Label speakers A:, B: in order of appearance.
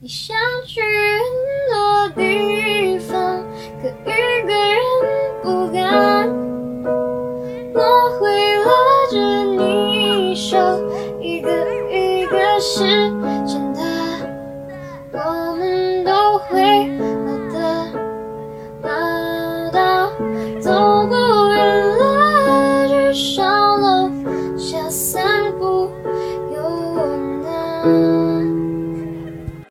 A: 你想去很多地方可一个人不敢。我会拉着你手一个一个实现它我们都会老的老到走不远了至少楼下散步有我呢